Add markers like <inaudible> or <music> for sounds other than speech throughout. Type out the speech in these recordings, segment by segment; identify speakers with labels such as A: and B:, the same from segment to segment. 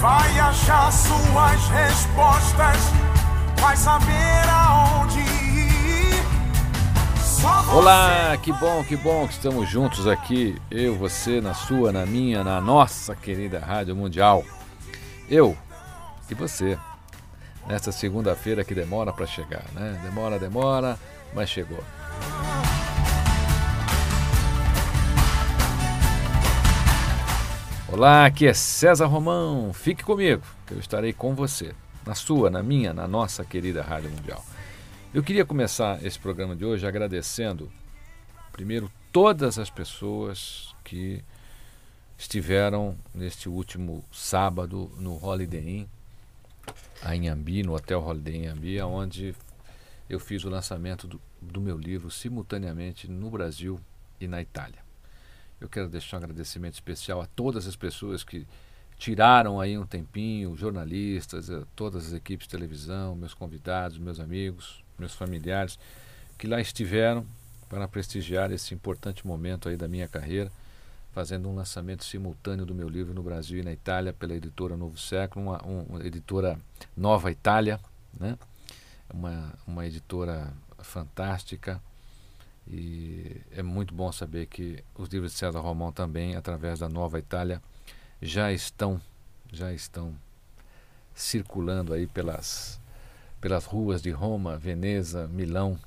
A: Vai achar suas respostas, vai saber aonde ir.
B: Olá, que bom, que bom que estamos juntos aqui, eu, você, na sua, na minha, na nossa querida Rádio Mundial. Eu e você, nessa segunda-feira que demora para chegar, né? Demora, demora, mas chegou. Olá, aqui é César Romão. Fique comigo, que eu estarei com você, na sua, na minha, na nossa querida Rádio Mundial. Eu queria começar esse programa de hoje agradecendo, primeiro, todas as pessoas que estiveram neste último sábado no Holiday Inn, a Inhambi, no Hotel Holiday Inn Inhambi, onde eu fiz o lançamento do, do meu livro simultaneamente no Brasil e na Itália. Eu quero deixar um agradecimento especial a todas as pessoas que tiraram aí um tempinho, jornalistas, eh, todas as equipes de televisão, meus convidados, meus amigos, meus familiares, que lá estiveram para prestigiar esse importante momento aí da minha carreira, fazendo um lançamento simultâneo do meu livro no Brasil e na Itália pela editora Novo Século, uma, um- uma editora Nova Itália, né? uma, uma editora fantástica, e é muito bom saber que os livros de César Romão também, através da Nova Itália, já estão já estão circulando aí pelas pelas ruas de Roma, Veneza, Milão,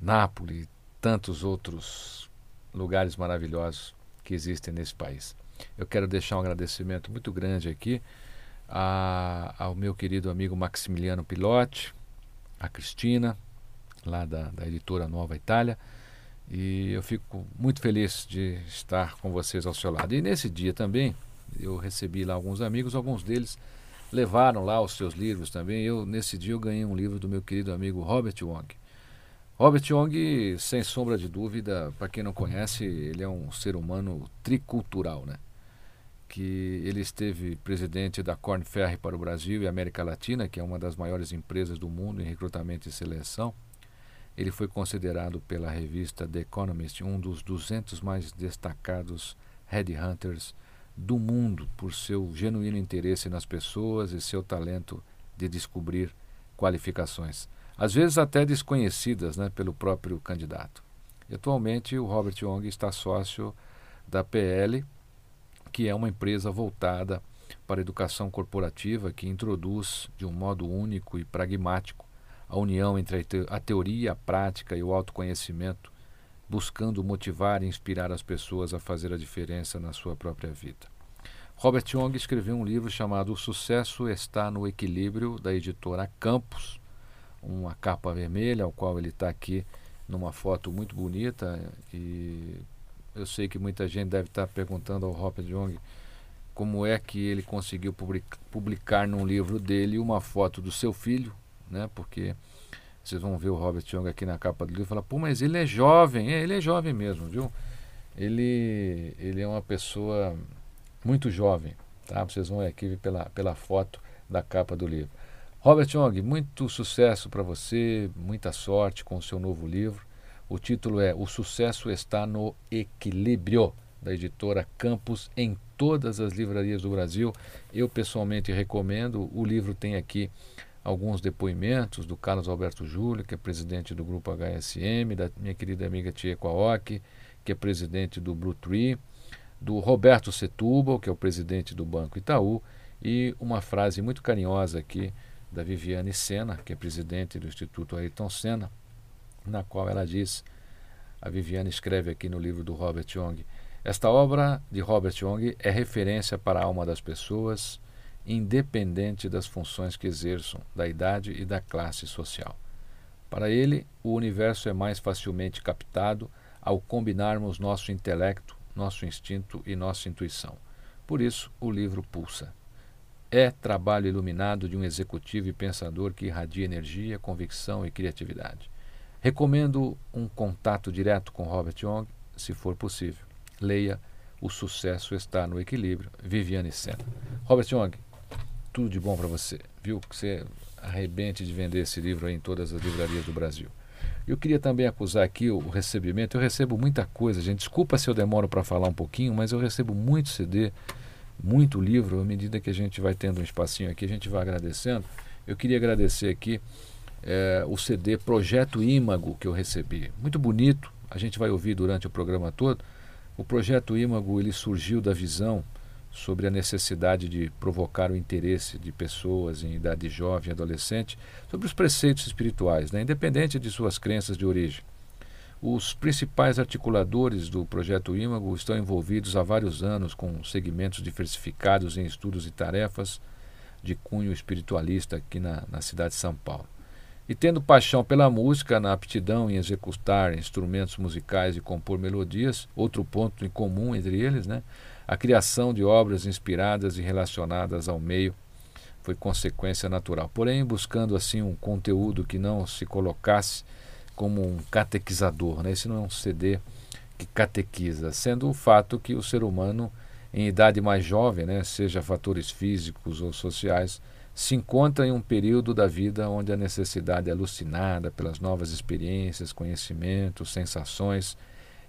B: Nápoles, tantos outros lugares maravilhosos que existem nesse país. Eu quero deixar um agradecimento muito grande aqui a- ao meu querido amigo Maximiliano Pilotti, a Cristina, lá da, da editora Nova Itália. E eu fico muito feliz de estar com vocês ao seu lado. E nesse dia também, eu recebi lá alguns amigos, alguns deles levaram lá os seus livros também. Eu nesse dia eu ganhei um livro do meu querido amigo Robert Wong. Robert Wong, sem sombra de dúvida, para quem não conhece, ele é um ser humano tricultural, né? Que ele esteve presidente da Corn Ferry para o Brasil e América Latina, que é uma das maiores empresas do mundo em recrutamento e seleção. Ele foi considerado pela revista The Economist um dos 200 mais destacados headhunters do mundo por seu genuíno interesse nas pessoas e seu talento de descobrir qualificações, às vezes até desconhecidas né, pelo próprio candidato. E, atualmente, o Robert Young está sócio da PL, que é uma empresa voltada para a educação corporativa que introduz de um modo único e pragmático a união entre a te- a teoria, a prática e o autoconhecimento, buscando motivar e inspirar as pessoas a fazer a diferença na sua própria vida. Robert Young escreveu um livro chamado O Sucesso Está no Equilíbrio, da editora Campos, uma capa vermelha, ao qual ele está aqui numa foto muito bonita. E eu sei que muita gente deve estar perguntando ao Robert Young como é que ele conseguiu public- publicar num livro dele uma foto do seu filho, né? Porque vocês vão ver o Robert Young aqui na capa do livro e falar, pô, mas ele é jovem, é, ele é jovem mesmo, viu? Ele, ele é uma pessoa muito jovem, tá? Vocês vão ver aqui pela, pela foto da capa do livro. Robert Young, muito sucesso para você, muita sorte com o seu novo livro. O título é O Sucesso Está no Equilíbrio, da editora Campos, em todas as livrarias do Brasil. Eu pessoalmente recomendo. O livro tem aqui alguns depoimentos do Carlos Alberto Júlio, que é presidente do grupo HSM, da minha querida amiga Tia Aoki, que é presidente do Blue Tree, do Roberto Setúbal, que é o presidente do Banco Itaú, e uma frase muito carinhosa aqui da Viviane Sena, que é presidente do Instituto Ayrton Senna, na qual ela diz, a Viviane escreve aqui no livro do Robert Young, esta obra de Robert Young é referência para a alma das pessoas, independente das funções que exerçam, da idade e da classe social. Para ele, o universo é mais facilmente captado ao combinarmos nosso intelecto, nosso instinto e nossa intuição. Por isso, o livro pulsa. É trabalho iluminado de um executivo e pensador que irradia energia, convicção e criatividade. Recomendo um contato direto com Robert Young, se for possível. Leia O Sucesso Está no Equilíbrio, Viviane Senna. Robert Young, tudo de bom para você. Viu que você arrebente de vender esse livro em todas as livrarias do Brasil. Eu queria também acusar aqui o recebimento. Eu recebo muita coisa, gente. Desculpa se eu demoro para falar um pouquinho, mas eu recebo muito CD, muito livro. À medida que a gente vai tendo um espacinho aqui, a gente vai agradecendo. Eu queria agradecer aqui é, o CD Projeto Imago que eu recebi. Muito bonito. A gente vai ouvir durante o programa todo. O projeto Imago ele surgiu da visão sobre a necessidade de provocar o interesse de pessoas em idade jovem e adolescente sobre os preceitos espirituais, né, independente de suas crenças de origem. Os principais articuladores do projeto Imago estão envolvidos há vários anos com segmentos diversificados em estudos e tarefas de cunho espiritualista aqui na, na cidade de São Paulo. E tendo paixão pela música, na aptidão em executar instrumentos musicais e compor melodias, outro ponto em comum entre eles, né? A criação de obras inspiradas e relacionadas ao meio foi consequência natural. Porém, buscando assim um conteúdo que não se colocasse como um catequizador, né? Esse não é um CD que catequiza, sendo o fato que o ser humano em idade mais jovem, né, seja fatores físicos ou sociais, se encontra em um período da vida onde a necessidade é alucinada pelas novas experiências, conhecimentos, sensações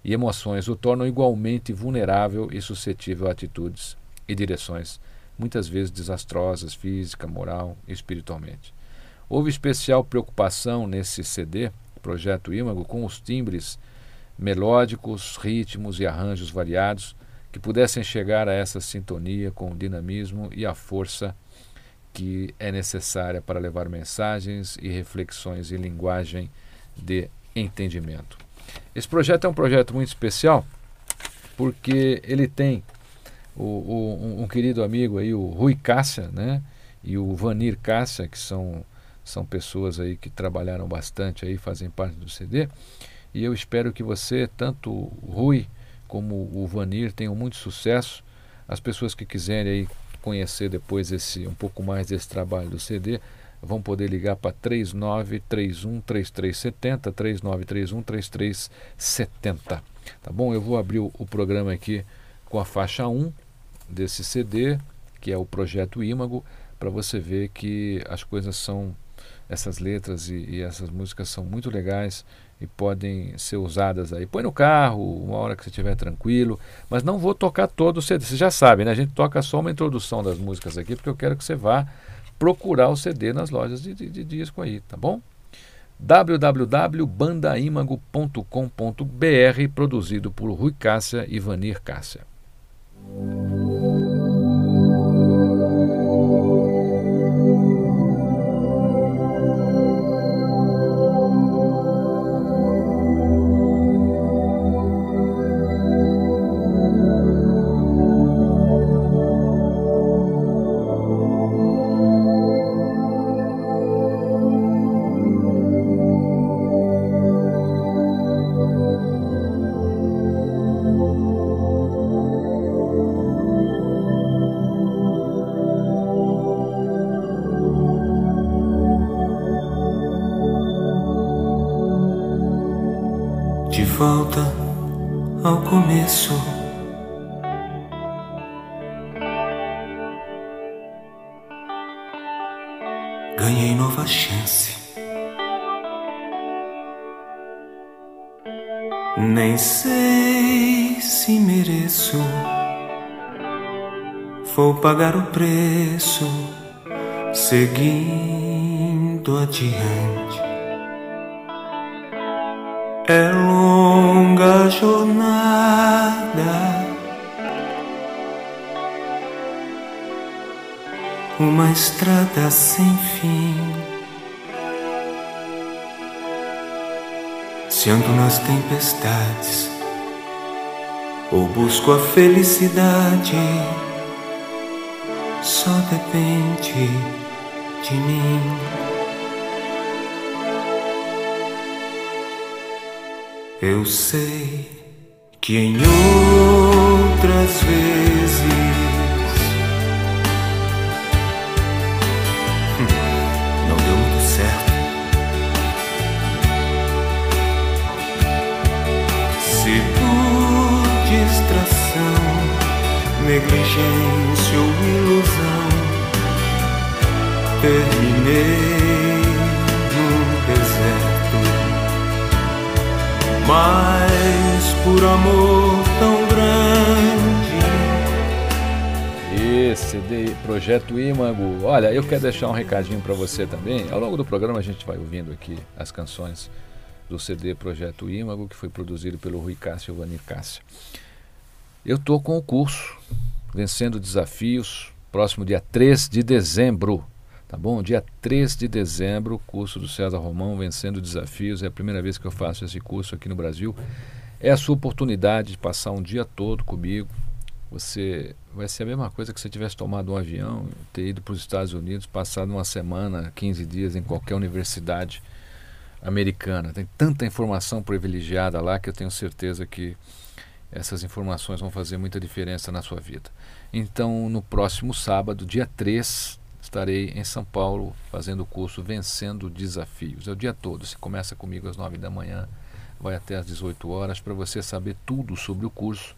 B: e emoções o tornam igualmente vulnerável e suscetível a atitudes e direções, muitas vezes desastrosas, física, moral e espiritualmente. Houve especial preocupação nesse CD, Projeto Imago, com os timbres melódicos, ritmos e arranjos variados que pudessem chegar a essa sintonia com o dinamismo e a força que é necessária para levar mensagens e reflexões em linguagem de entendimento. Esse projeto é um projeto muito especial porque ele tem o, o, um querido amigo aí, o Rui Cássia, né? E o Vanir Cássia, que são, são pessoas aí que trabalharam bastante aí, fazem parte do CD. E eu espero que você, tanto o Rui como o Vanir, tenham muito sucesso. As pessoas que quiserem aí conhecer depois esse um pouco mais desse trabalho do CD, vão poder ligar para 3931 3370, 3931 3370. Tá bom? Eu vou abrir o, o, programa aqui com a faixa 1 desse CD, que é o projeto Imago, para você ver que as coisas são essas letras e, e, essas músicas são muito legais e podem ser usadas aí. Põe no carro, uma hora que você estiver tranquilo, mas não vou tocar todo o CD. Você já sabe, né? A gente toca só uma introdução das músicas aqui, porque eu quero que você vá procurar o CD nas lojas de, de, de disco aí, tá bom? www.bandaimago.com.br produzido por Rui Cássia e Vanir Cássia.
C: Uma estrada sem fim. Se ando nas tempestades ou busco a felicidade, só depende de mim. Eu sei que em outras vezes negligência ou ilusão terminei no deserto, mas por amor tão grande.
B: Esse CD Projeto Imago. Olha, eu quero deixar um recadinho para você também. Ao longo do programa a gente vai ouvindo aqui as canções do CD Projeto Imago, que foi produzido pelo Rui Cássio e Vanir Cássio. Eu tô com o curso Vencendo Desafios, próximo dia 3 de dezembro. Tá bom? Dia 3 de dezembro, curso do César Romão, Vencendo Desafios. É a primeira vez que eu faço esse curso aqui no Brasil. É a sua oportunidade de passar um dia todo comigo. Você vai ser a mesma coisa que se você tivesse tomado um avião, ter ido para os Estados Unidos, passado uma semana, 15 dias em qualquer universidade americana. Tem tanta informação privilegiada lá que eu tenho certeza que essas informações vão fazer muita diferença na sua vida. Então, no próximo sábado, dia 3, estarei em São Paulo fazendo o curso Vencendo Desafios. É o dia todo. Você começa comigo às 9 da manhã, vai até às 18 horas para você saber tudo sobre o curso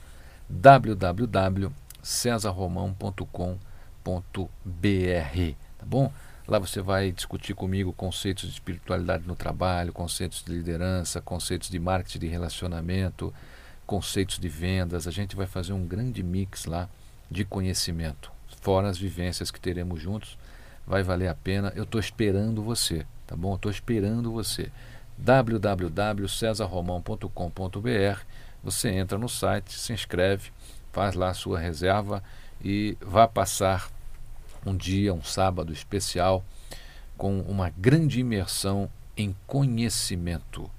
B: www.cesarromão.com.br, tá bom? Lá você vai discutir comigo conceitos de espiritualidade no trabalho, conceitos de liderança, conceitos de marketing de relacionamento, conceitos de vendas. A gente vai fazer um grande mix lá de conhecimento, fora as vivências que teremos juntos. Vai valer a pena. Eu estou esperando você, tá bom? Estou esperando você. www.cesarromão.com.br Você entra no site, se inscreve, faz lá a sua reserva e vá passar um dia, um sábado especial com uma grande imersão em conhecimento,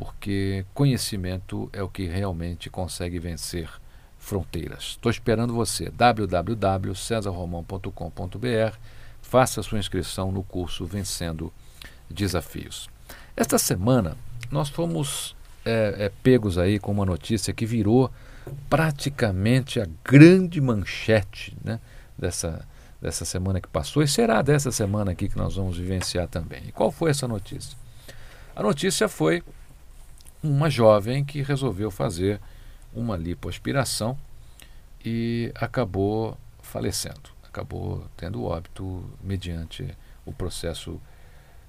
B: porque conhecimento é o que realmente consegue vencer fronteiras. Estou esperando você. www.cesarromão.com.br Faça sua inscrição no curso Vencendo Desafios. Esta semana nós fomos é, é, pegos aí com uma notícia que virou praticamente a grande manchete né, dessa, dessa semana que passou e será dessa semana aqui que nós vamos vivenciar também. E qual foi essa notícia? A notícia foi uma jovem que resolveu fazer uma lipoaspiração e acabou falecendo, acabou tendo óbito mediante o processo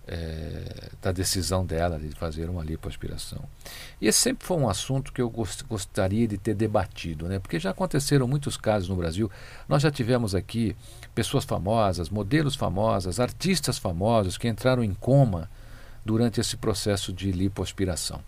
B: é, da decisão dela de fazer uma lipoaspiração. E esse sempre foi um assunto que eu gost, gostaria de ter debatido, né? porque já aconteceram muitos casos no Brasil. Nós já tivemos aqui pessoas famosas, modelos famosas, artistas famosos que entraram em coma durante esse processo de lipoaspiração.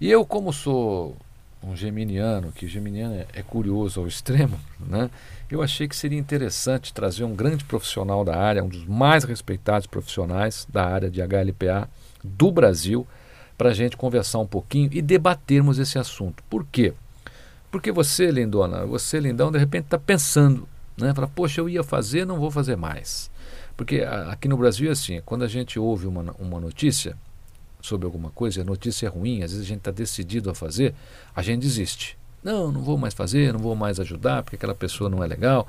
B: E eu, como sou um geminiano, que geminiano é, é curioso ao extremo, <laughs> né? eu achei que seria interessante trazer um grande profissional da área, um dos mais respeitados profissionais da área de HLPA do Brasil, para a gente conversar um pouquinho e debatermos esse assunto. Por quê? Porque você, lindona, você, lindão, de repente está pensando, né? Fala, poxa, eu ia fazer, não vou fazer mais. Porque aqui no Brasil é assim, quando a gente ouve uma, uma notícia, sobre alguma coisa, a notícia é ruim, às vezes a gente está decidido a fazer, a gente desiste. Não, não vou mais fazer, não vou mais ajudar, porque aquela pessoa não é legal.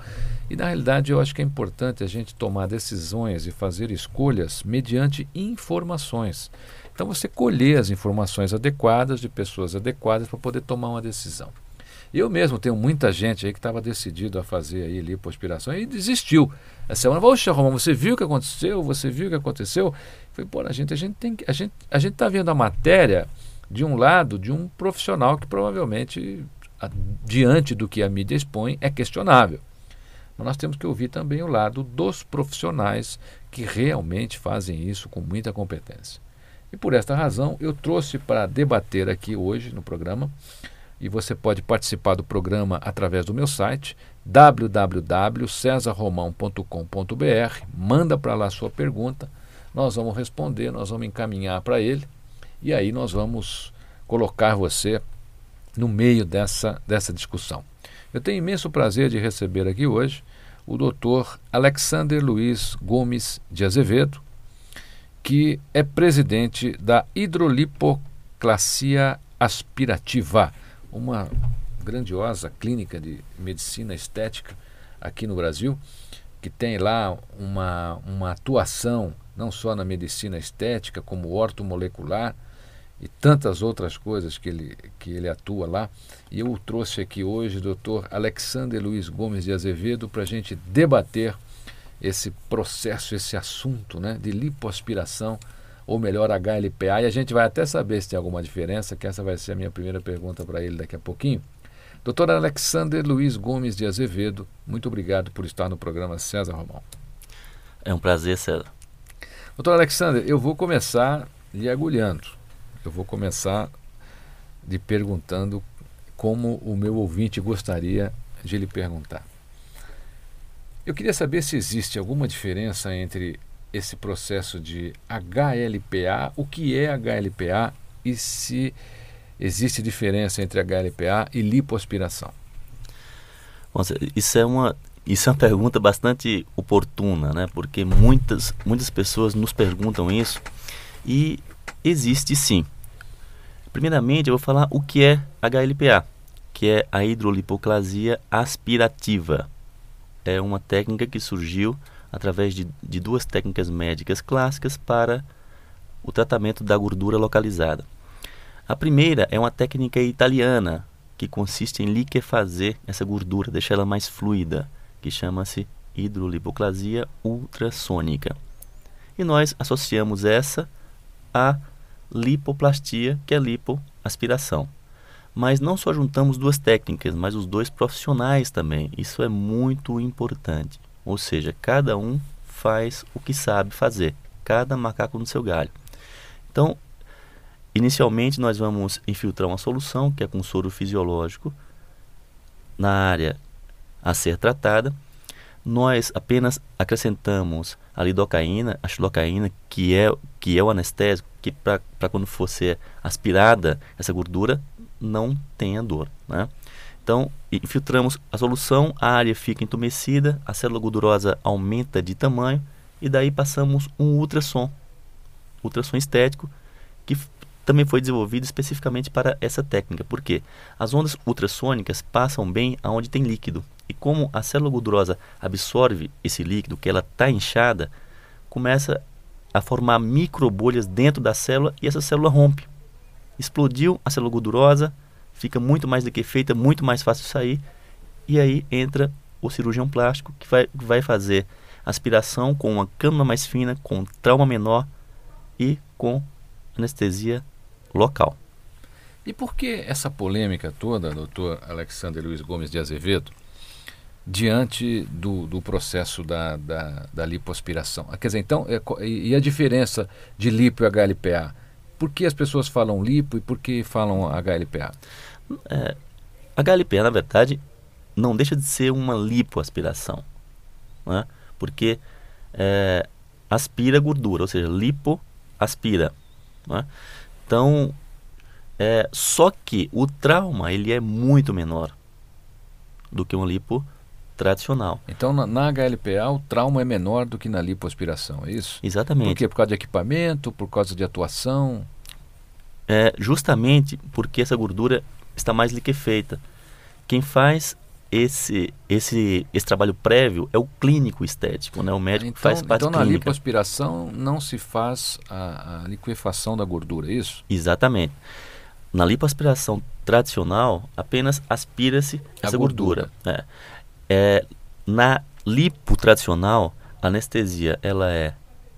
B: E na realidade eu acho que é importante a gente tomar decisões e fazer escolhas mediante informações. Então você colher as informações adequadas de pessoas adequadas para poder tomar uma decisão. Eu mesmo tenho muita gente aí que estava decidido a fazer aí lipoaspiração e desistiu. Essa semana, poxa, Romão, você viu o que aconteceu? Você viu o que aconteceu? Falei, pô, a gente, a gente tem a gente a gente está vendo a matéria de um lado de um profissional que provavelmente a, diante do que a mídia expõe é questionável. Mas nós temos que ouvir também o lado dos profissionais que realmente fazem isso com muita competência. E por esta razão eu trouxe para debater aqui hoje no programa e você pode participar do programa através do meu site www.cesarromão.com.br. Manda para lá sua pergunta, nós vamos responder, nós vamos encaminhar para ele e aí nós vamos colocar você no meio dessa, dessa discussão. Eu tenho imenso prazer de receber aqui hoje o Dr. Alexander Luiz Gomes de Azevedo, que é presidente da Hidrolipoclasia Aspirativa, uma grandiosa clínica de medicina estética aqui no Brasil, que tem lá uma, uma atuação não só na medicina estética, como ortomolecular, e tantas outras coisas que ele, que ele atua lá. E eu o trouxe aqui hoje, doutor Alexander Luiz Gomes de Azevedo, para a gente debater esse processo, esse assunto né, de lipoaspiração, ou melhor, HLPA. E a gente vai até saber se tem alguma diferença, que essa vai ser a minha primeira pergunta para ele daqui a pouquinho. Doutor Alexander Luiz Gomes de Azevedo, muito obrigado por estar no programa César Romão.
D: É um prazer, César.
B: Doutor Alexander, eu vou começar lhe agulhando eu vou começar lhe perguntando como o meu ouvinte gostaria de lhe perguntar. Eu queria saber se existe alguma diferença entre esse processo de HLPA, o que é HLPA e se existe diferença entre HLPA e lipoaspiração.
D: Isso é uma isso é uma pergunta bastante oportuna, né? Porque muitas muitas pessoas nos perguntam isso e existe sim. Primeiramente, eu vou falar o que é HLPA, que é a hidrolipoclasia aspirativa. É uma técnica que surgiu através de, de duas técnicas médicas clássicas para o tratamento da gordura localizada. A primeira é uma técnica italiana que consiste em liquefazer essa gordura, deixar ela mais fluida, que chama-se hidrolipoclasia ultrassônica. E nós associamos essa a lipoplastia, que é lipoaspiração. Mas não só juntamos duas técnicas, mas os dois profissionais também. Isso é muito importante. Ou seja, cada um faz o que sabe fazer, cada macaco no seu galho. Então, inicialmente nós vamos infiltrar uma solução, que é com soro fisiológico, na área a ser tratada. Nós apenas acrescentamos a lidocaína, a xilocaína, que é, que é o anestésico, que para quando for ser aspirada essa gordura não tenha dor. Né? Então, infiltramos a solução, a área fica entumecida, a célula gordurosa aumenta de tamanho e daí passamos um ultrassom, ultrassom estético, que também foi desenvolvido especificamente para essa técnica. porque As ondas ultrassônicas passam bem aonde tem líquido. E como a célula gordurosa absorve esse líquido, que ela está inchada, começa a formar microbolhas dentro da célula e essa célula rompe. Explodiu a célula gordurosa, fica muito mais liquefeita, muito mais fácil sair, e aí entra o cirurgião plástico que vai, vai fazer aspiração com uma cânula mais fina, com trauma menor e com anestesia local.
B: E por que essa polêmica toda, doutor Alexander Luiz Gomes de Azevedo, diante do, do processo da, da, da lipoaspiração. Ah, quer dizer, então, é, e a diferença de lipo e HLPA? Por que as pessoas falam lipo e por que falam HLPA?
D: É, HLPA, na verdade, não deixa de ser uma lipoaspiração, né? porque é, aspira gordura, ou seja, lipo aspira. Né? Então, é, só que o trauma ele é muito menor do que uma lipo tradicional.
B: Então, na, na, HLPA, o trauma é menor do que na lipoaspiração, é isso?
D: Exatamente.
B: Por quê? Por causa de equipamento, por causa de atuação?
D: É justamente porque essa gordura está mais liquefeita. Quem faz esse, esse, esse trabalho prévio é o clínico estético, né? o médico
B: então,
D: faz parte
B: Então, na
D: clínica.
B: lipoaspiração não se faz a, a liquefação da gordura, é isso?
D: Exatamente. Na lipoaspiração tradicional, apenas aspira-se essa gordura. gordura. É. É, na lipo tradicional, a anestesia ela é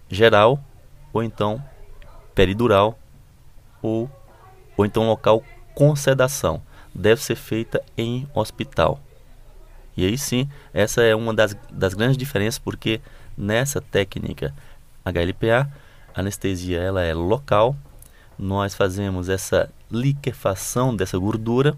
D: geral ou então peridural ou, ou então local com sedação. Deve ser feita em hospital. E aí sim, essa é uma das, das grandes diferenças porque nessa técnica HLPA, a anestesia ela é local. Nós fazemos essa liquefação dessa gordura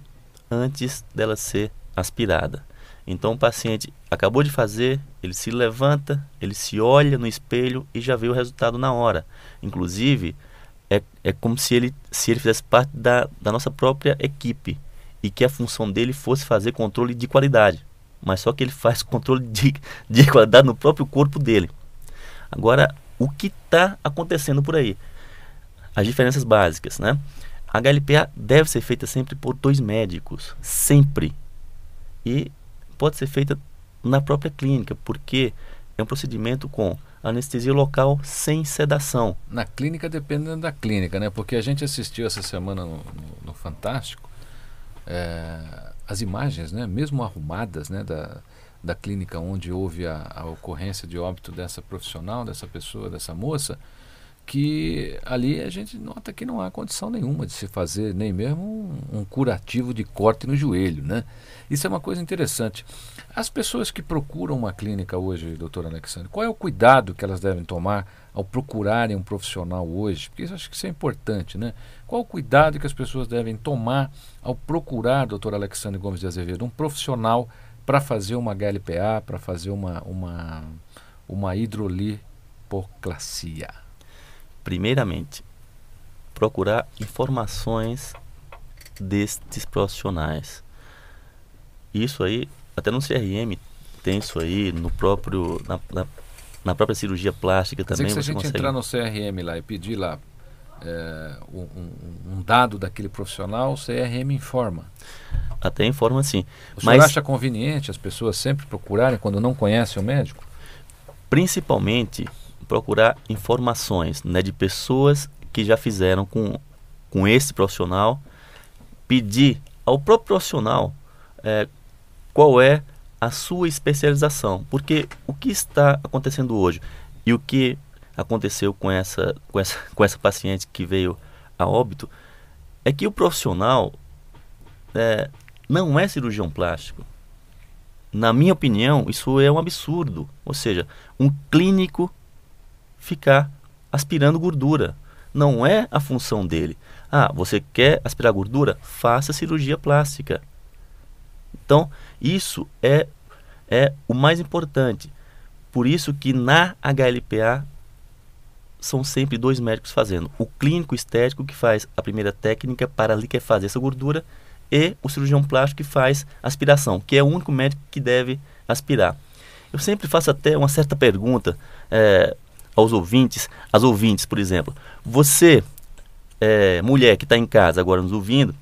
D: antes dela ser aspirada. Então o paciente acabou de fazer, ele se levanta, ele se olha no espelho e já vê o resultado na hora. Inclusive, é, é como se ele, se ele fizesse parte da, da nossa própria equipe e que a função dele fosse fazer controle de qualidade. Mas só que ele <laughs> faz controle de, de qualidade no próprio corpo dele. Agora, o que está acontecendo por aí? As diferenças básicas, né? A HLPA deve ser feita sempre por dois médicos, sempre. E pode ser feita na própria clínica, porque é um procedimento com anestesia local sem sedação.
B: Na clínica depende da clínica, né? Porque a gente assistiu essa semana no, no, no Fantástico é, as imagens, né? Mesmo arrumadas, né? Da, da clínica onde houve a, a ocorrência de óbito dessa profissional, dessa pessoa, dessa moça que ali a gente nota que não há condição nenhuma de se fazer nem mesmo um, um, curativo de corte no joelho, né? Isso é uma coisa interessante. As pessoas que procuram uma clínica hoje, doutor Alexandre, qual é o cuidado que elas devem tomar ao procurarem um profissional hoje? Porque isso acho que isso é importante, né? Qual o cuidado que as pessoas devem tomar ao procurar, doutor Alexandre Gomes de Azevedo, um profissional para fazer uma HLPA, para fazer uma, uma, uma hidrolipoclasia?
D: Primeiramente, procurar informações destes profissionais. Isso aí, até no CRM tem isso aí, no próprio, na, na, na própria cirurgia plástica também.
B: Que
D: se
B: a gente
D: consegue...
B: entrar no CRM lá e pedir lá é, um, um, dado daquele profissional, o CRM informa.
D: Até informa sim.
B: O senhor acha conveniente as pessoas sempre procurarem quando não conhecem o médico?
D: Principalmente procurar informações né, de pessoas que já fizeram com, com esse profissional, pedir ao próprio profissional é, qual é a sua especialização. Porque o que está acontecendo hoje e o que aconteceu com essa, com essa, <laughs> com essa paciente que veio a óbito é que o profissional é, não é cirurgião plástico. Na minha opinião, isso é um absurdo. Ou seja, um clínico ficar aspirando gordura. Não é a função dele. Ah, você quer aspirar gordura? Faça cirurgia plástica. Então, isso é, é o mais importante. Por isso que na HLPA são sempre dois médicos fazendo. O clínico estético que faz a primeira técnica para liquefazer essa gordura e o cirurgião plástico que faz aspiração, que é o único médico que deve aspirar. Eu sempre faço até uma certa pergunta. É, aos ouvintes, as ouvintes, por exemplo. Você, é, mulher que está em casa agora nos ouvindo,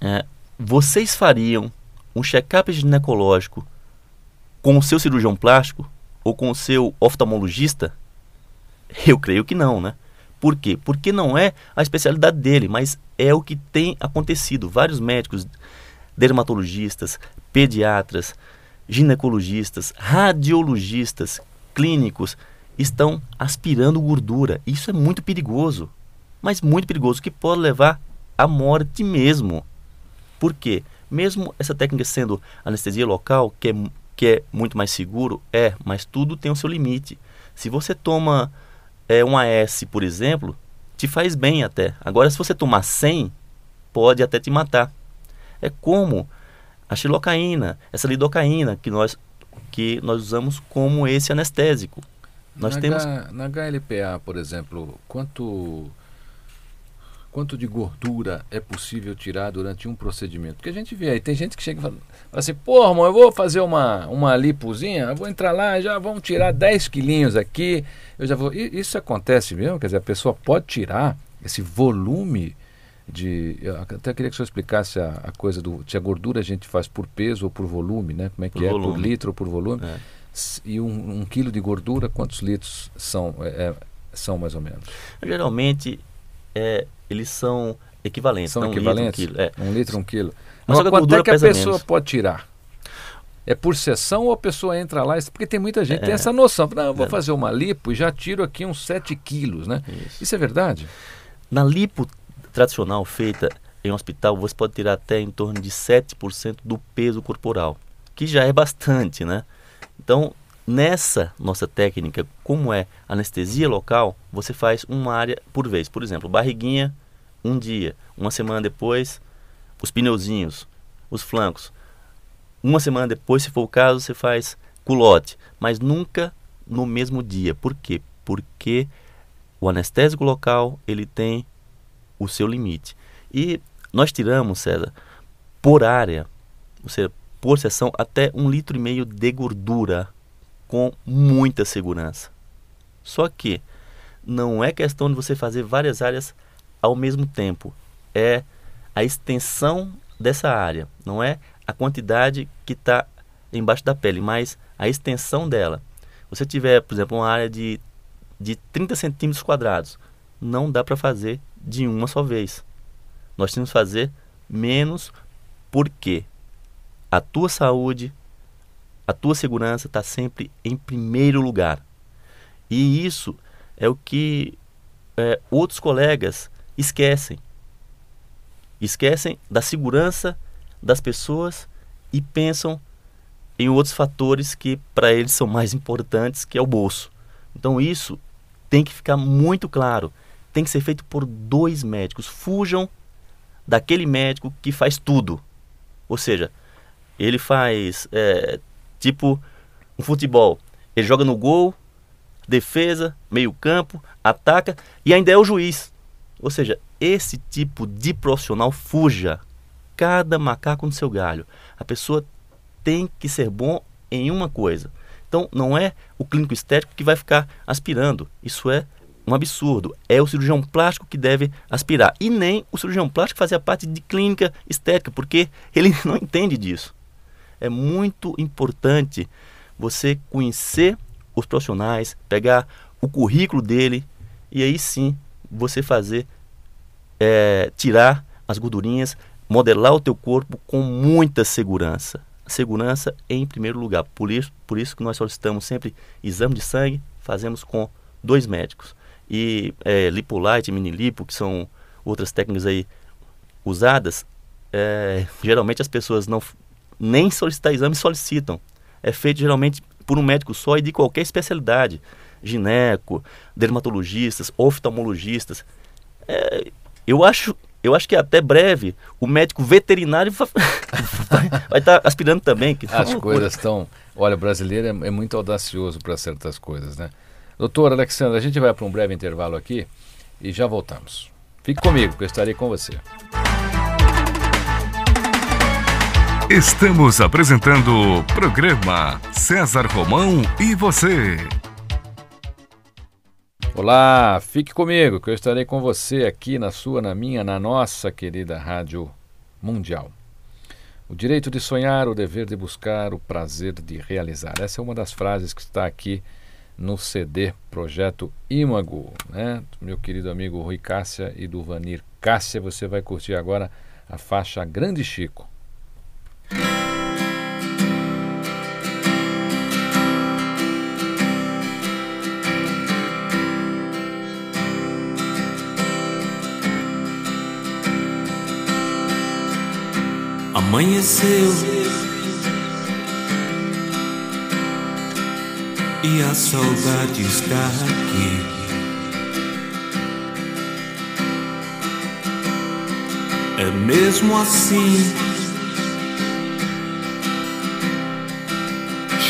D: é, vocês fariam um check-up ginecológico com o seu cirurgião plástico ou com o seu oftalmologista? Eu creio que não, né? Por quê? Porque não é a especialidade dele, mas é o que tem acontecido. Vários médicos, dermatologistas, pediatras, ginecologistas, radiologistas, clínicos, estão aspirando gordura. Isso é muito perigoso, mas muito perigoso, que pode levar à morte mesmo. Por quê? Mesmo essa técnica sendo anestesia local, que é, que é muito mais seguro, é, mas tudo tem o seu limite. Se você toma é, um AS, por exemplo, te faz bem até. Agora, se você tomar 100, pode até te matar. É como a xilocaína, essa lidocaína que nós, que nós usamos como esse anestésico.
B: Nós na temos H, na HLPA, por exemplo, quanto quanto de gordura é possível tirar durante um procedimento? Porque a gente vê aí, tem gente que chega e fala, assim, pô, irmão, eu vou fazer uma, uma lipozinha, eu vou entrar lá, já vão tirar 10 quilinhos aqui, eu já vou. E isso acontece mesmo? Quer dizer, a pessoa pode tirar esse volume de. Eu até queria que o senhor explicasse a, a coisa do. Se a gordura a gente faz por peso ou por volume, né? Como é que por é? Volume. Por litro ou por volume? É e um, um, quilo de gordura, quantos litros são, é, é, são mais ou menos?
D: Geralmente, é, eles são equivalentes.
B: São
D: um
B: equivalentes?
D: Litro, um, quilo,
B: é. um litro, um quilo. Mas Agora, quanto é que a pessoa
D: menos.
B: pode tirar? É por sessão ou a pessoa entra lá? Porque tem muita gente que tem é. essa noção. Não, vou é. fazer uma lipo e já tiro aqui uns 7 quilos, né? Isso. Isso é verdade?
D: Na lipo tradicional feita em um hospital, você pode tirar até em torno de 7% do peso corporal, que já é bastante, né? Então, nessa nossa técnica, como é anestesia local, você faz uma área por vez. Por exemplo, barriguinha, um dia. Uma semana depois, os pneuzinhos, os flancos. Uma semana depois, se for o caso, você faz culote. Mas nunca no mesmo dia. Por quê? Porque o anestésico local ele tem o seu limite. E nós tiramos, César, por área, ou seja, por sessão, até um litro e meio de gordura com muita segurança. Só que não é questão de você fazer várias áreas ao mesmo tempo. É a extensão dessa área, não é a quantidade que está embaixo da pele, mas a extensão dela. Você tiver, por exemplo, uma área de, de 30 centímetros quadrados, não dá para fazer de uma só vez. Nós temos que fazer menos porque a tua saúde, a tua segurança está sempre em primeiro lugar. E isso é o que é, outros colegas esquecem. Esquecem da segurança das pessoas e pensam em outros fatores que para eles são mais importantes, que é o bolso. Então isso tem que ficar muito claro. Tem que ser feito por dois médicos. Fujam daquele médico que faz tudo. Ou seja, ele faz é, tipo um futebol. Ele joga no gol, defesa, meio-campo, ataca e ainda é o juiz. Ou seja, esse tipo de profissional fuja. Cada macaco no seu galho. A pessoa tem que ser bom em uma coisa. Então, não é o clínico estético que vai ficar aspirando. Isso é um absurdo. É o cirurgião plástico que deve aspirar. E nem o cirurgião plástico fazia parte de clínica estética, porque ele <laughs> não entende disso. É muito importante você conhecer os profissionais, pegar o currículo dele e aí sim você fazer, é, tirar as gordurinhas, modelar o teu corpo com muita segurança. Segurança em primeiro lugar. Por isso, por isso que nós solicitamos sempre exame de sangue, fazemos com dois médicos. E é, lipolite, minilipo, que são outras técnicas aí usadas, é, geralmente as pessoas não nem solicitar exame solicitam. É feito geralmente por um médico só e de qualquer especialidade. Gineco, dermatologistas, oftalmologistas. É, eu acho eu acho que até breve o médico veterinário <laughs> vai estar tá aspirando também. Que
B: As <laughs> coisas estão. Olha, o brasileiro é, é muito audacioso para certas coisas, né? Doutor Alexandre, a gente vai para um breve intervalo aqui e já voltamos. Fique comigo, que eu estarei com você.
E: Estamos apresentando o programa César Romão e você.
B: Olá, fique comigo que eu estarei com você aqui na sua, na minha, na nossa querida Rádio Mundial. O direito de sonhar, o dever de buscar, o prazer de realizar. Essa é uma das frases que está aqui no CD Projeto Imago, né? Meu querido amigo Rui Cássia e do Vanir Cássia, você vai curtir agora a faixa Grande Chico.
C: Amanheceu e a saudade está aqui. É mesmo assim.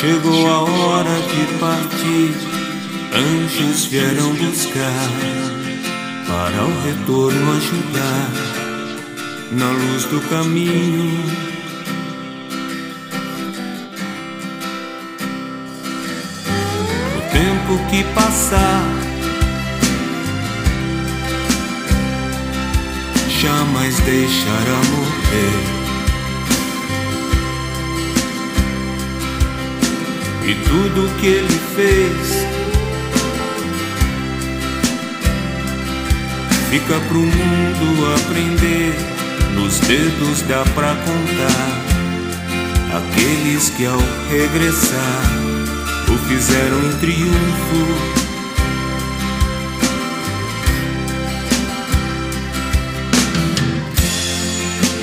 C: Chegou a hora de partir. Anjos vieram buscar para o retorno ajudar na luz do caminho. O tempo que passar jamais deixará morrer. E tudo que ele fez. Fica pro mundo aprender nos dedos dá pra contar. Aqueles que ao regressar o fizeram em triunfo.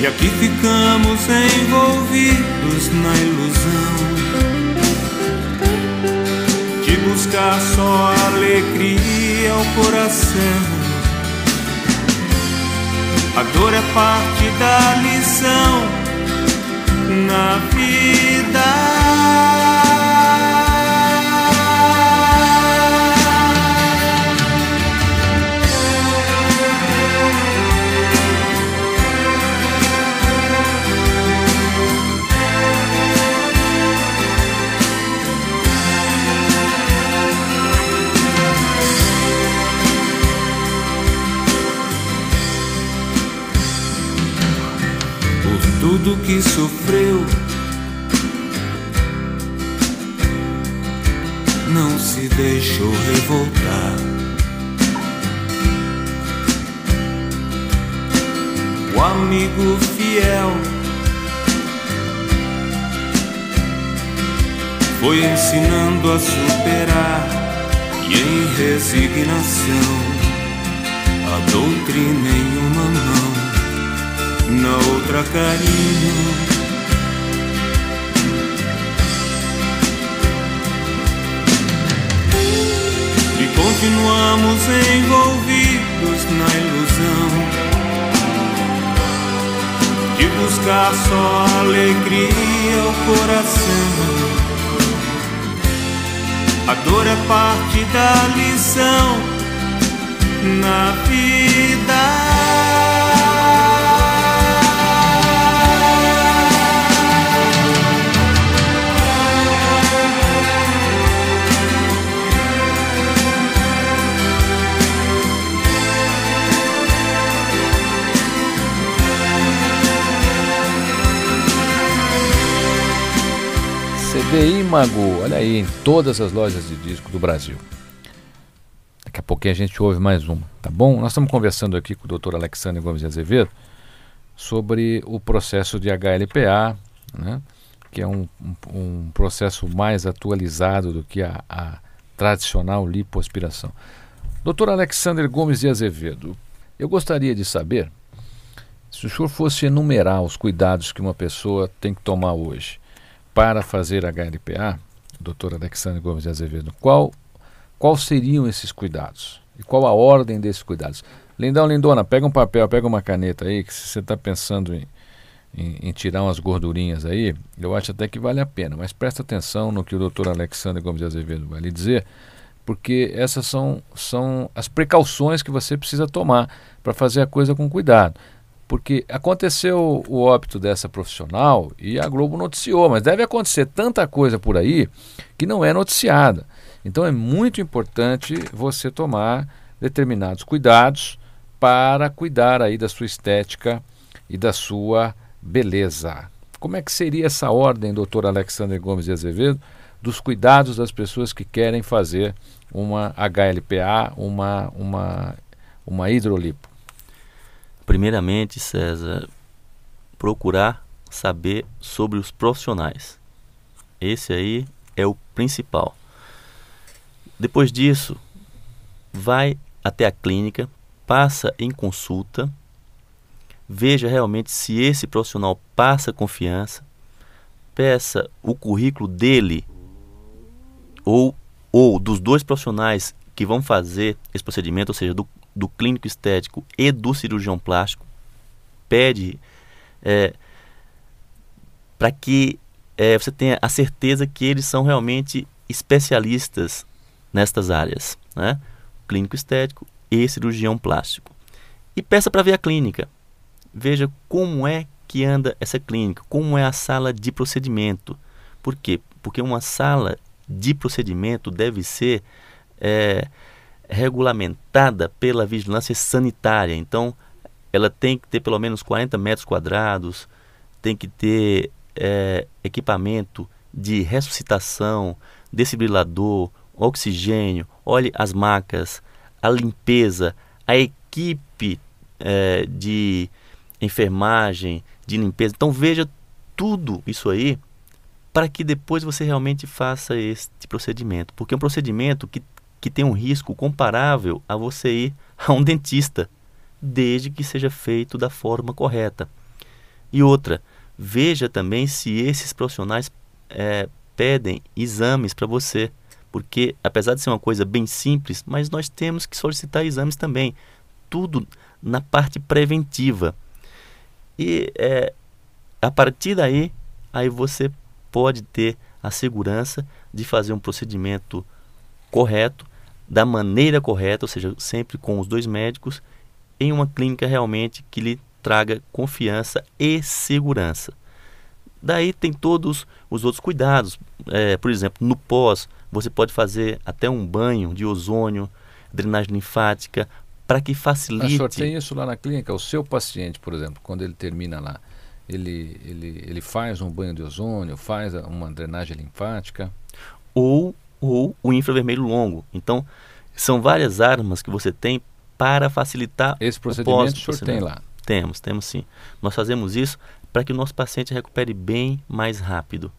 C: E aqui ficamos envolvidos na ilusão buscar só alegria ao coração a dor é parte da lição na vida. Tudo que sofreu. Não se deixou revoltar. O amigo fiel foi ensinando a superar e em resignação a doutrina em uma mão, na outra carinho. E continuamos envolvidos na ilusão de buscar só alegria ao coração. A dor é parte da lição na vida.
B: CDI Mago, olha aí, em todas as lojas de disco do Brasil. Daqui a pouquinho a gente ouve mais uma, tá bom? Nós estamos conversando aqui com o Dr. Alexandre Gomes de Azevedo sobre o processo de HLPA, né? que é um, um, um processo mais atualizado do que a, a tradicional lipoaspiração. Dr. Alexandre Gomes de Azevedo, eu gostaria de saber se o senhor fosse enumerar os cuidados que uma pessoa tem que tomar hoje para fazer HLPA, doutor Alexandre Gomes de Azevedo, qual, qual seriam esses cuidados? E qual a ordem desses cuidados? Lindão, Lindona, pega um papel, pega uma caneta aí, que se você está pensando em, em, em, tirar umas gordurinhas aí, eu acho até que vale a pena. Mas presta atenção no que o doutor Alexandre Gomes de Azevedo vai lhe dizer, porque essas são, são as precauções que você precisa tomar para fazer a coisa com cuidado porque aconteceu o óbito dessa profissional e a Globo noticiou, mas deve acontecer tanta coisa por aí que não é noticiada. Então é muito importante você tomar determinados cuidados para cuidar aí da sua estética e da sua beleza. Como é que seria essa ordem, doutor Alexandre Gomes de Azevedo, dos cuidados das pessoas que querem fazer uma HLPA, uma, uma, uma hidrolipo?
D: Primeiramente, César, procurar saber sobre os profissionais. Esse aí é o principal. Depois disso, vai até a clínica, passa em consulta, veja realmente se esse profissional passa confiança, peça o currículo dele ou, ou dos dois profissionais que vão fazer esse procedimento, ou seja, do, do clínico estético e do cirurgião plástico pede é, para que é, você tenha a certeza que eles são realmente especialistas nestas áreas, né? clínico estético e cirurgião plástico. E peça para ver a clínica. Veja como é que anda essa clínica, como é a sala de procedimento. Por quê? Porque uma sala de procedimento deve ser é, regulamentada pela vigilância sanitária. Então, ela tem que ter pelo menos 40 metros quadrados, tem que ter é, equipamento de ressuscitação, desfibrilador, oxigênio, olhe as macas, a limpeza, a equipe é, de enfermagem, de limpeza. Então veja tudo isso aí para que depois você realmente faça este procedimento, porque é um procedimento que que tem um risco comparável a você ir a um dentista, desde que seja feito da forma correta. E outra, veja também se esses profissionais é, pedem exames para você, porque apesar de ser uma coisa bem simples, mas nós temos que solicitar exames também, tudo na parte preventiva. E é, a partir daí, aí você pode ter a segurança de fazer um procedimento correto, da maneira correta, ou seja, sempre com os dois médicos, em uma clínica realmente que lhe traga confiança e segurança. Daí tem todos os outros cuidados. É, por exemplo, no pós, você pode fazer até um banho de ozônio, drenagem linfática, para que facilite.
B: Mas tem isso lá na clínica? O seu paciente, por exemplo, quando ele termina lá, ele, ele, ele faz um banho de ozônio, faz uma drenagem linfática.
D: Ou, ou o infravermelho longo. Então, são várias armas que você tem para facilitar
B: Esse procedimento o, o senhor tem lá?
D: Temos, temos sim. Nós fazemos isso para que o nosso paciente recupere bem mais rápido.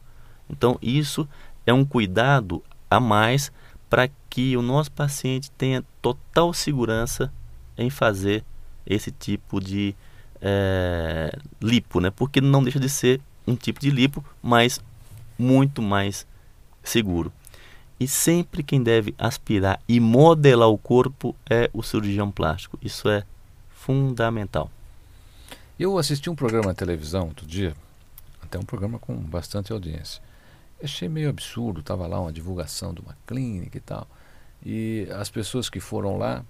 D: Então, isso é um cuidado a mais para que o nosso paciente tenha total segurança em fazer esse tipo de é, lipo, né? Porque não deixa de ser um tipo de lipo, mas muito mais seguro. E sempre quem deve aspirar e modelar o corpo é o cirurgião plástico. Isso é fundamental.
B: Eu assisti um programa na televisão outro dia, até um programa com bastante audiência. achei meio absurdo, estava lá uma divulgação de uma clínica e tal. E as pessoas que foram lá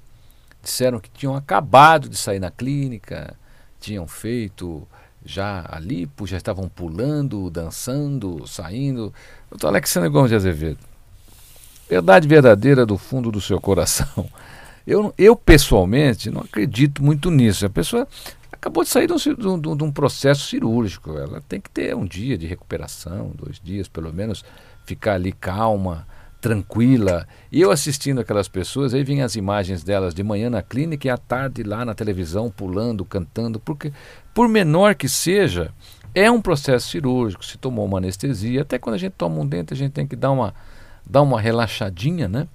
B: disseram que tinham acabado de sair na clínica, tinham feito já a lipo, já estavam pulando, dançando, saindo. Doutor Alexandre Gomes de Azevedo, verdade verdadeira do fundo do seu coração. <laughs> Eu, eu pessoalmente não acredito muito nisso. A pessoa acabou de sair de um, de um, processo cirúrgico. Ela tem que ter um dia de recuperação, dois dias pelo menos, ficar ali calma, tranquila. E eu assistindo aquelas pessoas, aí vinham as imagens delas de manhã na clínica e à tarde lá na televisão, pulando, cantando, porque, por menor que seja, é um processo cirúrgico. Se tomou uma anestesia, até quando a gente toma um dente, a gente tem que dar uma, dar uma relaxadinha, né?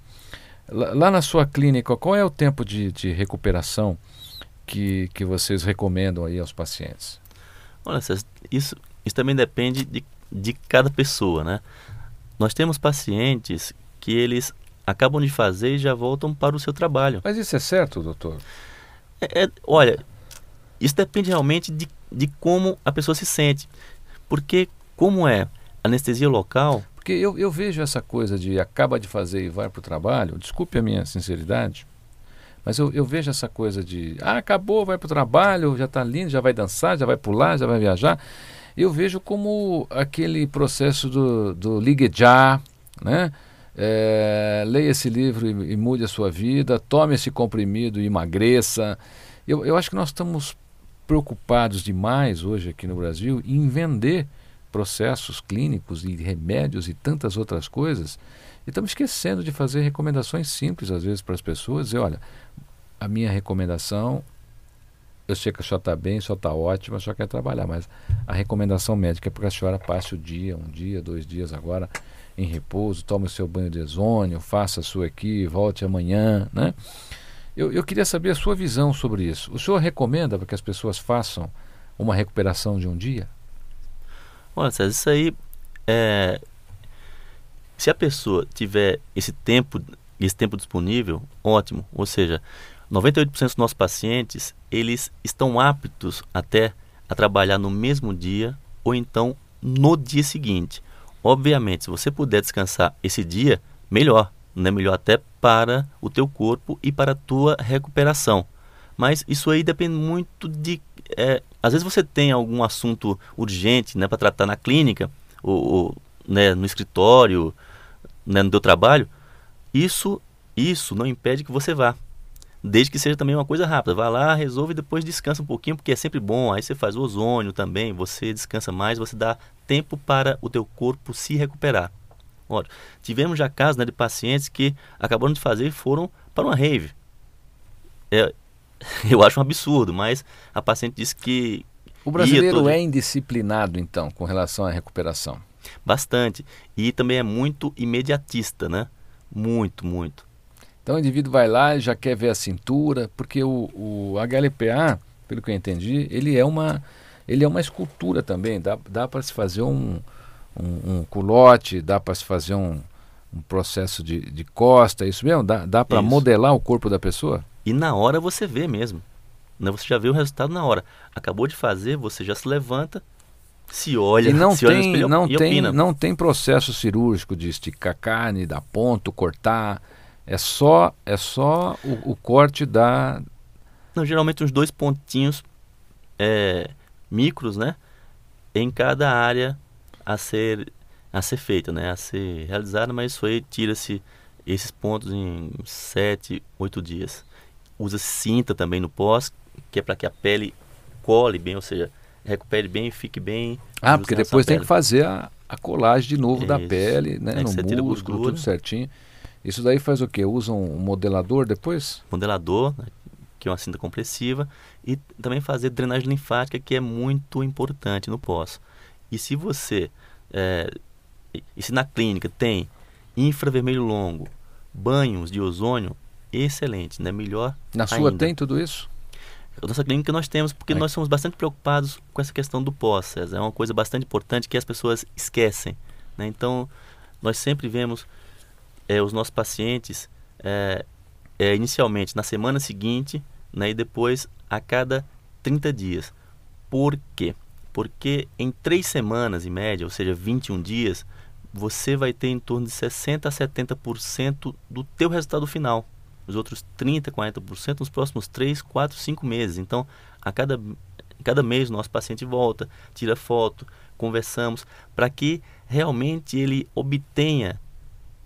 B: Lá, lá na sua clínica, qual é o tempo de, de recuperação que, que vocês recomendam aí aos pacientes?
D: Olha, isso, isso também depende de, de cada pessoa, né? Nós temos pacientes que eles acabam de fazer e já voltam para o seu trabalho.
B: Mas isso é certo, doutor?
D: É, é, olha, isso depende realmente de, de como a pessoa se sente. Porque, como é anestesia local.
B: Porque eu, eu vejo essa coisa de acaba de fazer e vai para o trabalho, desculpe a minha sinceridade, mas eu, eu vejo essa coisa de ah, acabou, vai para o trabalho, já está lindo, já vai dançar, já vai pular, já vai viajar eu vejo como aquele processo do, do ligue já, né? É, leia esse livro e, e, mude a sua vida, tome esse comprimido e emagreça. Eu, eu acho que nós estamos preocupados demais hoje aqui no Brasil em vender processos clínicos e remédios e tantas outras coisas. E estamos esquecendo de fazer recomendações simples às vezes para as pessoas. E olha, a minha recomendação eu sei que a senhora está bem, a senhora está ótima, a senhora quer trabalhar, mas a recomendação médica é para que a senhora passe o dia, um dia, dois dias agora em repouso, tome o seu banho de ozônio, faça a sua aqui, volte amanhã, né? Eu, eu queria saber a sua visão sobre isso. O senhor recomenda para que as pessoas façam uma recuperação de um dia?
D: Olha, César, isso aí é... Se a pessoa tiver esse tempo, esse tempo disponível, ótimo. Ou seja, 98% dos nossos pacientes, eles estão aptos até a trabalhar no mesmo dia ou então no dia seguinte. Obviamente, se você puder descansar esse dia, melhor, né? Melhor até para o teu corpo e para a tua recuperação. Mas isso aí depende muito de... É, às vezes você tem algum assunto urgente né, para tratar na clínica, ou, ou né, no escritório, né, no teu trabalho. Isso, isso não impede que você vá desde que seja também uma coisa rápida. Vai lá, resolve e depois descansa um pouquinho, porque é sempre bom. Aí você faz o ozônio também, você descansa mais, você dá tempo para o teu corpo se recuperar. Olha, tivemos já casos né, de pacientes que acabaram de fazer e foram para uma rave. É, <laughs> eu acho um absurdo, mas a paciente disse que.
B: O brasileiro todo... é indisciplinado, então, com relação à recuperação?
D: Bastante. E também é muito imediatista, né? Muito, muito.
B: Então o indivíduo vai lá e já quer ver a cintura, porque o, o HLPA, pelo que eu entendi, ele é uma, ele é uma escultura também. Dá, dá para se fazer um, um, um culote, dá para se fazer um, um processo de, de costa, é isso mesmo? Dá, dá para modelar o corpo da pessoa?
D: E na hora você vê mesmo. Né? Você já vê o resultado na hora. Acabou de fazer, você já se levanta, se olha,
B: e não
D: se
B: tem,
D: olha no espelho
B: não
D: e
B: tem,
D: opina.
B: Não tem processo cirúrgico de esticar carne, dar ponto, cortar. É só, é só o, o corte da.
D: Não, geralmente uns dois pontinhos é, micros, né? Em cada área a ser, a ser feita, né? A ser realizada, mas isso aí tira-se esses pontos em sete, oito dias. Usa cinta também no pós, que é para que a pele cole bem, ou seja, recupere bem, fique bem.
B: Ah, porque depois tem que fazer a, a colagem de novo Isso. da pele, né?
D: É
B: no músculo, tudo certinho. Isso daí faz o quê? Usa um modelador depois?
D: Modelador, né? que é uma cinta compressiva, e também fazer drenagem linfática, que é muito importante no pós. E se você, é, e se na clínica tem infravermelho longo, banhos de ozônio, excelente, né? Melhor
B: Na sua tem tudo isso?
D: A nossa clínica nós temos, porque é. nós somos bastante preocupados com essa questão do pós. É uma coisa bastante importante que as pessoas esquecem. Né? Então, nós sempre vemos é, os nossos pacientes é, é, inicialmente na semana seguinte né, e depois a cada 30 dias. Por quê? Porque em três semanas, em média, ou seja, 21 dias, você vai ter em torno de 60% a 70% do teu resultado final. Os outros 30%, 40% nos próximos 3, 4, 5 meses. Então, a cada, cada mês, o nosso paciente volta, tira foto, conversamos, para que realmente ele obtenha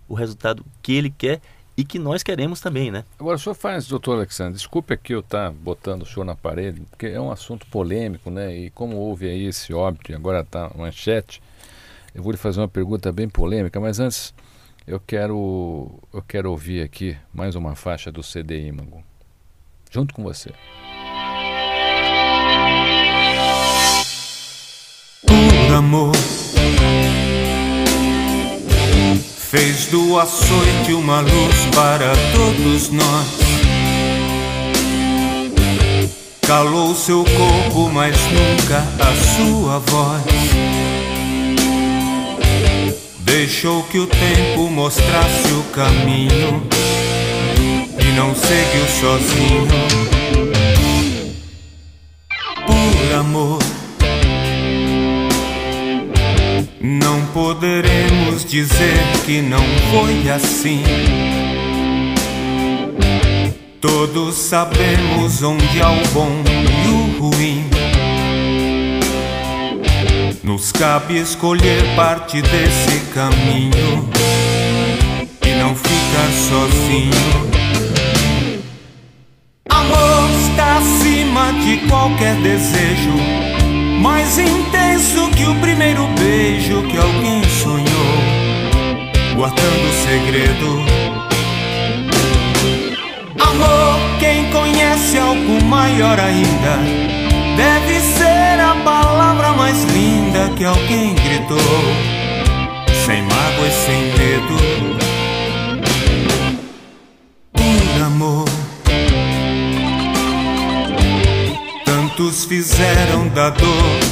D: o resultado que ele quer e que nós queremos também, né?
B: Agora, o senhor faz, doutor Alexandre, desculpe aqui eu estar tá botando o senhor na parede, porque é um assunto polêmico, né? E como houve aí esse óbito e agora está manchete, eu vou lhe fazer uma pergunta bem polêmica, mas antes eu quero, eu quero ouvir aqui mais uma faixa do CD Imago, junto com você.
C: Por amor Fez do açoite uma luz para todos nós. Calou seu corpo, mas nunca a sua voz. Deixou que o tempo mostrasse o caminho e não seguiu sozinho. Por amor Não poderemos dizer que não foi assim. Todos sabemos onde há o bom e o ruim. Nos cabe escolher parte desse caminho e não ficar sozinho. Amor está acima de qualquer desejo mais intenso que o primeiro beijo que alguém sonhou, guardando segredo. Amor, quem conhece algo maior ainda, deve ser palavra mais linda que alguém gritou, sem mágoa e sem medo. Por amor. Muitos fizeram da dor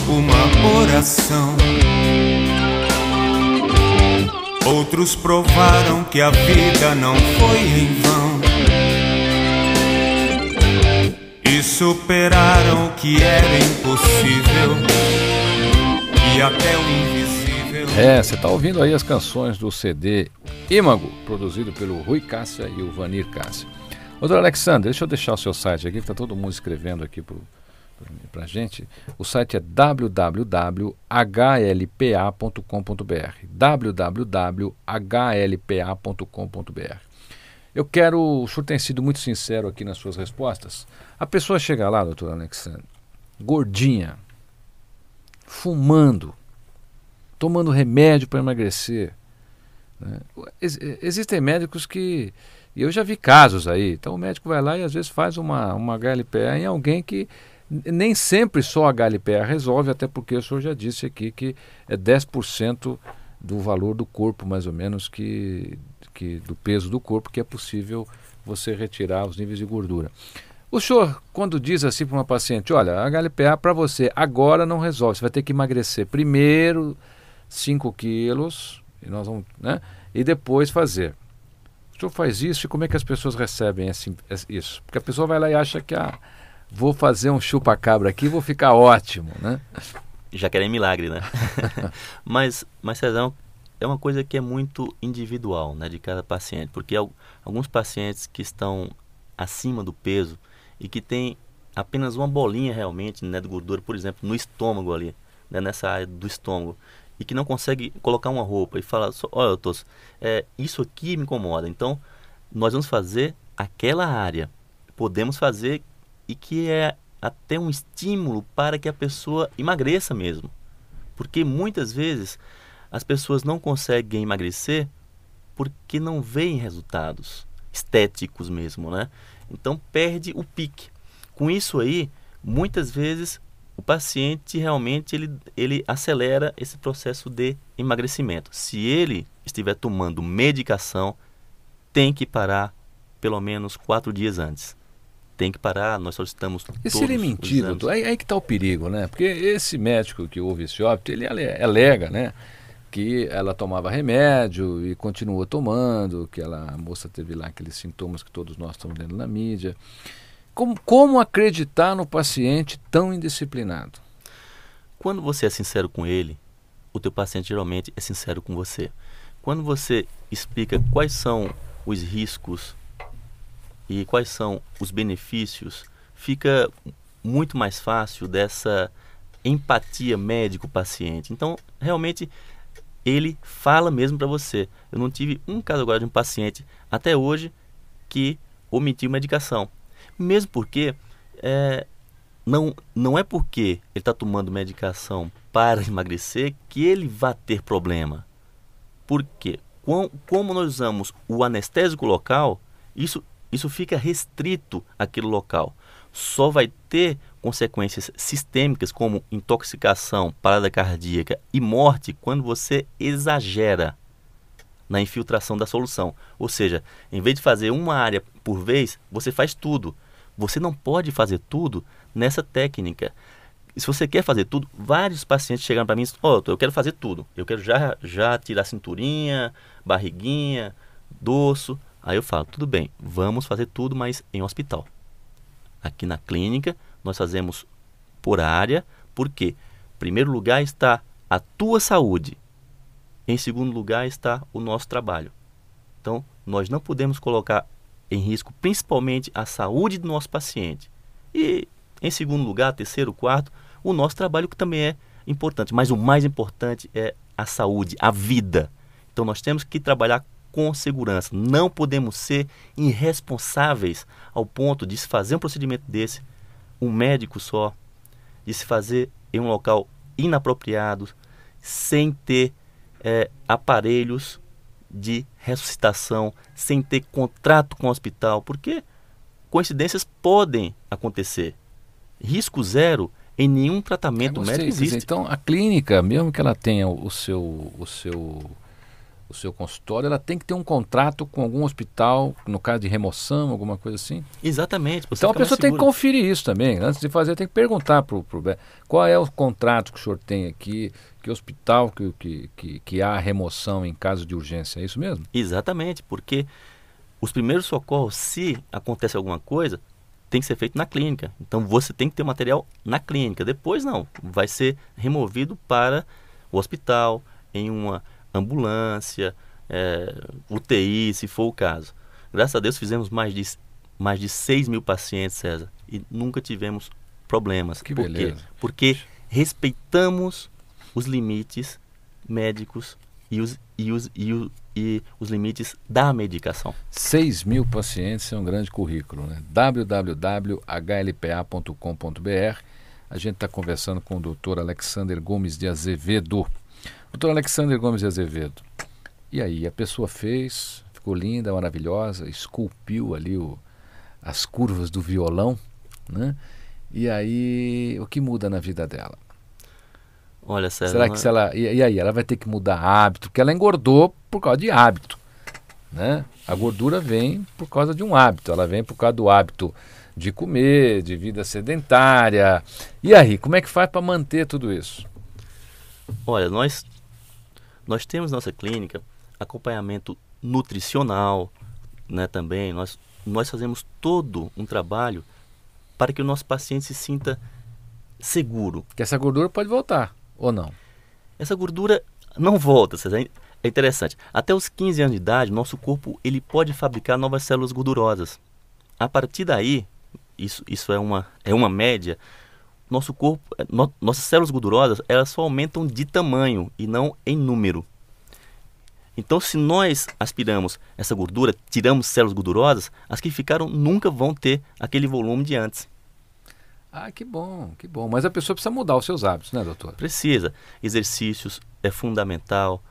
C: uma oração. Outros provaram que a vida não foi em vão. Superaram o que era impossível. E até o invisível.
B: É, você está ouvindo aí as canções do CD Imago, produzido pelo Rui Cássia e o Vanir Cássia. Doutor Alexandre, deixa eu deixar o seu site aqui, que está todo mundo escrevendo aqui para a gente, o site é www.hlpa.com.br www.hlpa.com.br Eu quero, o senhor tem sido muito sincero aqui nas suas respostas. A pessoa chega lá, doutor Alexandre, gordinha, fumando, tomando remédio para emagrecer. Né? Ex existem médicos que e eu já vi casos aí. Então o médico vai lá e às vezes faz uma, uma HLPA em alguém que nem sempre só a HLPA resolve, até porque o senhor já disse aqui que é 10% do valor do corpo, mais ou menos, que, que do peso do corpo, que é possível você retirar os níveis de gordura. O senhor, quando diz assim para uma paciente, olha, a HLPA para você agora não resolve, você vai ter que emagrecer primeiro 5 quilos, e nós vamos, né? E depois fazer. O senhor faz isso e como é que as pessoas recebem esse, isso? Porque a pessoa vai lá e acha que a vou fazer um chupa-cabra aqui vou ficar ótimo, né?
D: Já querem milagre, né? <laughs> mas, mas Cezão, é uma coisa que é muito individual, né, de cada paciente, porque alguns pacientes que estão acima do peso e que têm apenas uma bolinha realmente, né, de gordura, por exemplo, no estômago ali, né, nessa área do estômago, e que não consegue colocar uma roupa e falar, olha, Tosso, é, isso aqui me incomoda, então nós vamos fazer aquela área. Podemos fazer e que é até um estímulo para que a pessoa emagreça mesmo. Porque muitas vezes as pessoas não conseguem emagrecer porque não veem resultados estéticos mesmo, né? Então perde o pique. Com isso aí, muitas vezes o paciente realmente ele, ele acelera esse processo de emagrecimento. Se ele estiver tomando medicação, tem que parar pelo menos quatro dias antes. Tem que parar, nós solicitamos.
B: E se ele é mentir, doutor? Aí, aí que está o perigo, né? Porque esse médico que houve esse óbito, ele alega, né? Que ela tomava remédio e continuou tomando, que ela, a moça teve lá aqueles sintomas que todos nós estamos vendo na mídia. Como, como acreditar no paciente tão indisciplinado?
D: Quando você é sincero com ele, o teu paciente geralmente é sincero com você. Quando você explica quais são os riscos e quais são os benefícios, fica muito mais fácil dessa empatia médico-paciente. Então, realmente, ele fala mesmo para você. Eu não tive um caso agora de um paciente até hoje que omitiu medicação. Mesmo porque é, não, não é porque ele está tomando medicação para emagrecer que ele vai ter problema. Por quê? Como nós usamos o anestésico local, isso, isso fica restrito àquele local. Só vai ter consequências sistêmicas como intoxicação, parada cardíaca e morte quando você exagera na infiltração da solução. Ou seja, em vez de fazer uma área por vez, você faz tudo. Você não pode fazer tudo nessa técnica. se você quer fazer tudo, vários pacientes chegam para mim e oh, eu quero fazer tudo. Eu quero já, já tirar cinturinha, barriguinha, dorso. Aí eu falo, tudo bem, vamos fazer tudo, mas em hospital. Aqui na clínica, nós fazemos por área, porque em primeiro lugar está a tua saúde, em segundo lugar está o nosso trabalho. Então, nós não podemos colocar em risco principalmente a saúde do nosso paciente. E, em segundo lugar, terceiro, quarto, o nosso trabalho que também é importante. Mas o mais importante é a saúde, a vida. Então nós temos que trabalhar com segurança. Não podemos ser irresponsáveis ao ponto de se fazer um procedimento desse, um médico só, de se fazer em um local inapropriado, sem ter é, aparelhos de ressuscitação, sem ter contrato com o hospital, porque coincidências podem acontecer. Risco zero em nenhum tratamento médico existe.
B: Então, a clínica, mesmo que ela tenha o seu, o seu o seu consultório, ela tem que ter um contrato com algum hospital, no caso de remoção, alguma coisa assim?
D: Exatamente.
B: Então a pessoa tem que conferir isso também. Antes de fazer, tem que perguntar para o qual é o contrato que o senhor tem aqui, que hospital que, que, que, que há remoção em caso de urgência. É isso mesmo?
D: Exatamente, porque os primeiros socorros, se acontece alguma coisa, tem que ser feito na clínica. Então você tem que ter material na clínica. Depois não, vai ser removido para o hospital, em uma ambulância, é, UTI, se for o caso. Graças a Deus fizemos mais de, mais de 6 mil pacientes, César, e nunca tivemos problemas.
B: Que
D: Por
B: beleza.
D: quê? Porque respeitamos os limites médicos e os, e os, e os, e os limites da medicação.
B: 6 mil pacientes é um grande currículo, né? www.hlpa.com.br. A gente está conversando com o doutor Alexander Gomes de Azevedo. Doutor Alexander Gomes de Azevedo, e aí, a pessoa fez, ficou linda, maravilhosa, esculpiu ali o, as curvas do violão, né? E aí, o que muda na vida dela?
D: Olha, César,
B: Será que
D: é
B: se ela. E, e, aí, ela vai ter que mudar hábito, porque ela engordou por causa de hábito. Né? A gordura vem por causa de um hábito, ela vem por causa do hábito de comer, de vida sedentária. E aí, como é que faz para manter tudo isso?
D: Olha, nós nós temos nossa clínica acompanhamento nutricional, né, também. Nós nós fazemos todo um trabalho para que o nosso paciente se sinta seguro.
B: Que essa gordura pode voltar ou não?
D: Essa gordura não volta, é interessante. Até os 15 anos de idade, nosso corpo ele pode fabricar novas células gordurosas. A partir daí, isso, isso é, uma, é uma média, nosso corpo, eh, no, nossas células gordurosas, elas só aumentam de tamanho e não em número. Então, se nós aspiramos essa gordura, tiramos células gordurosas, as que ficaram nunca vão ter aquele volume de antes.
B: Ah, que bom, que bom. Mas a pessoa precisa mudar os seus hábitos, né, doutor?
D: Precisa. Exercícios é fundamental.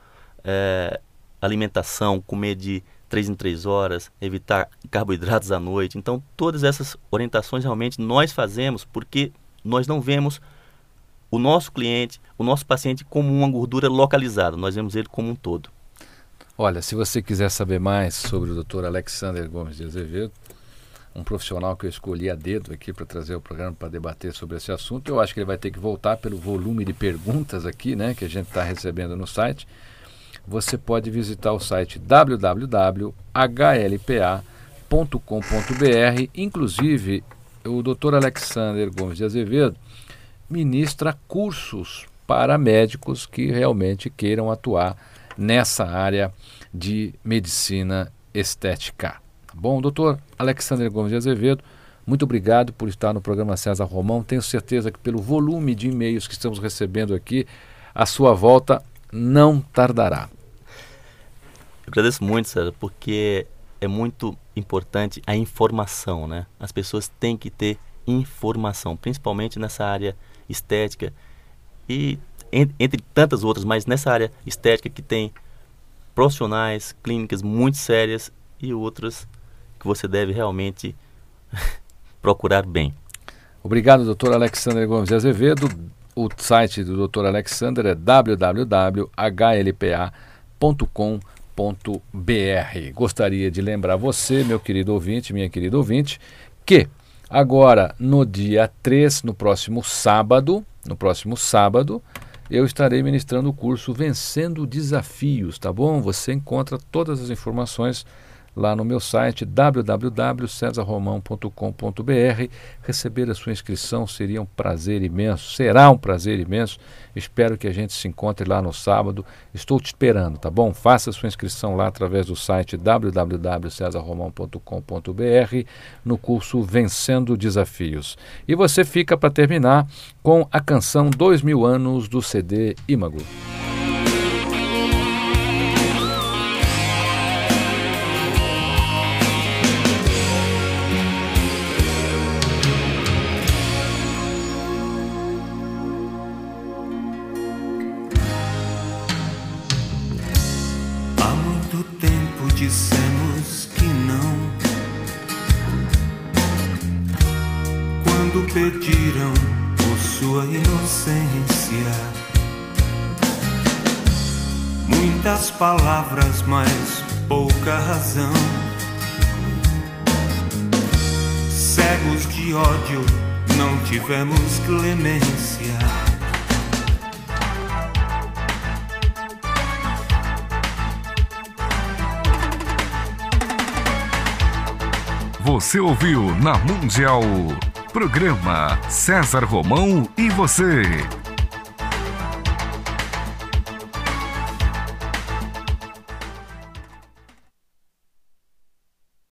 D: É, alimentação, comer de 3 em 3 horas, evitar carboidratos à noite. Então, todas essas orientações realmente nós fazemos porque nós não vemos o nosso cliente, o nosso paciente como uma gordura localizada, nós vemos ele como um todo.
B: Olha, se você quiser saber mais sobre o Dr. Alexander Gomes de Azevedo, um profissional que eu escolhi a dedo aqui para trazer o programa para debater sobre esse assunto, eu acho que ele vai ter que voltar pelo volume de perguntas aqui, né, que a gente está recebendo no site. Você pode visitar o site www.hlpa.com.br. Inclusive, o Dr. Alexander Gomes de Azevedo ministra cursos para médicos que realmente queiram atuar nessa área de medicina estética. Bom, doutor Alexandre Gomes de Azevedo, muito obrigado por estar no programa César Romão. Tenho certeza que pelo volume de e-mails que estamos recebendo aqui, a sua volta não tardará.
D: Eu agradeço muito, César, porque é muito importante a informação, né? As pessoas têm que ter informação, principalmente nessa área estética e entre tantas outras, mas nessa área estética que tem profissionais, clínicas muito sérias e outras que você deve realmente <laughs> procurar bem.
B: Obrigado, doutor Alexandre Gomes de Azevedo. O site do doutor Alexander é www.hlpa.com.br. Gostaria de lembrar você, meu querido ouvinte, minha querida ouvinte, que Agora, no dia 3, no próximo sábado, no próximo sábado, eu estarei ministrando o curso Vencendo Desafios, tá bom? Você encontra todas as informações lá no meu site www.cesarromão.com.br. Receber a sua inscrição seria um prazer imenso, será um prazer imenso. Espero que a gente se encontre lá no sábado. Estou te esperando, tá bom? Faça a sua inscrição lá através do site www.cesarromão.com.br no curso Vencendo Desafios. E você fica para terminar com a canção Dois Mil Anos do CD Imago.
C: Sua inocência, muitas palavras, mas pouca razão. Cegos de ódio, não tivemos clemência.
E: Você ouviu na Mundial. Programa César Romão e você.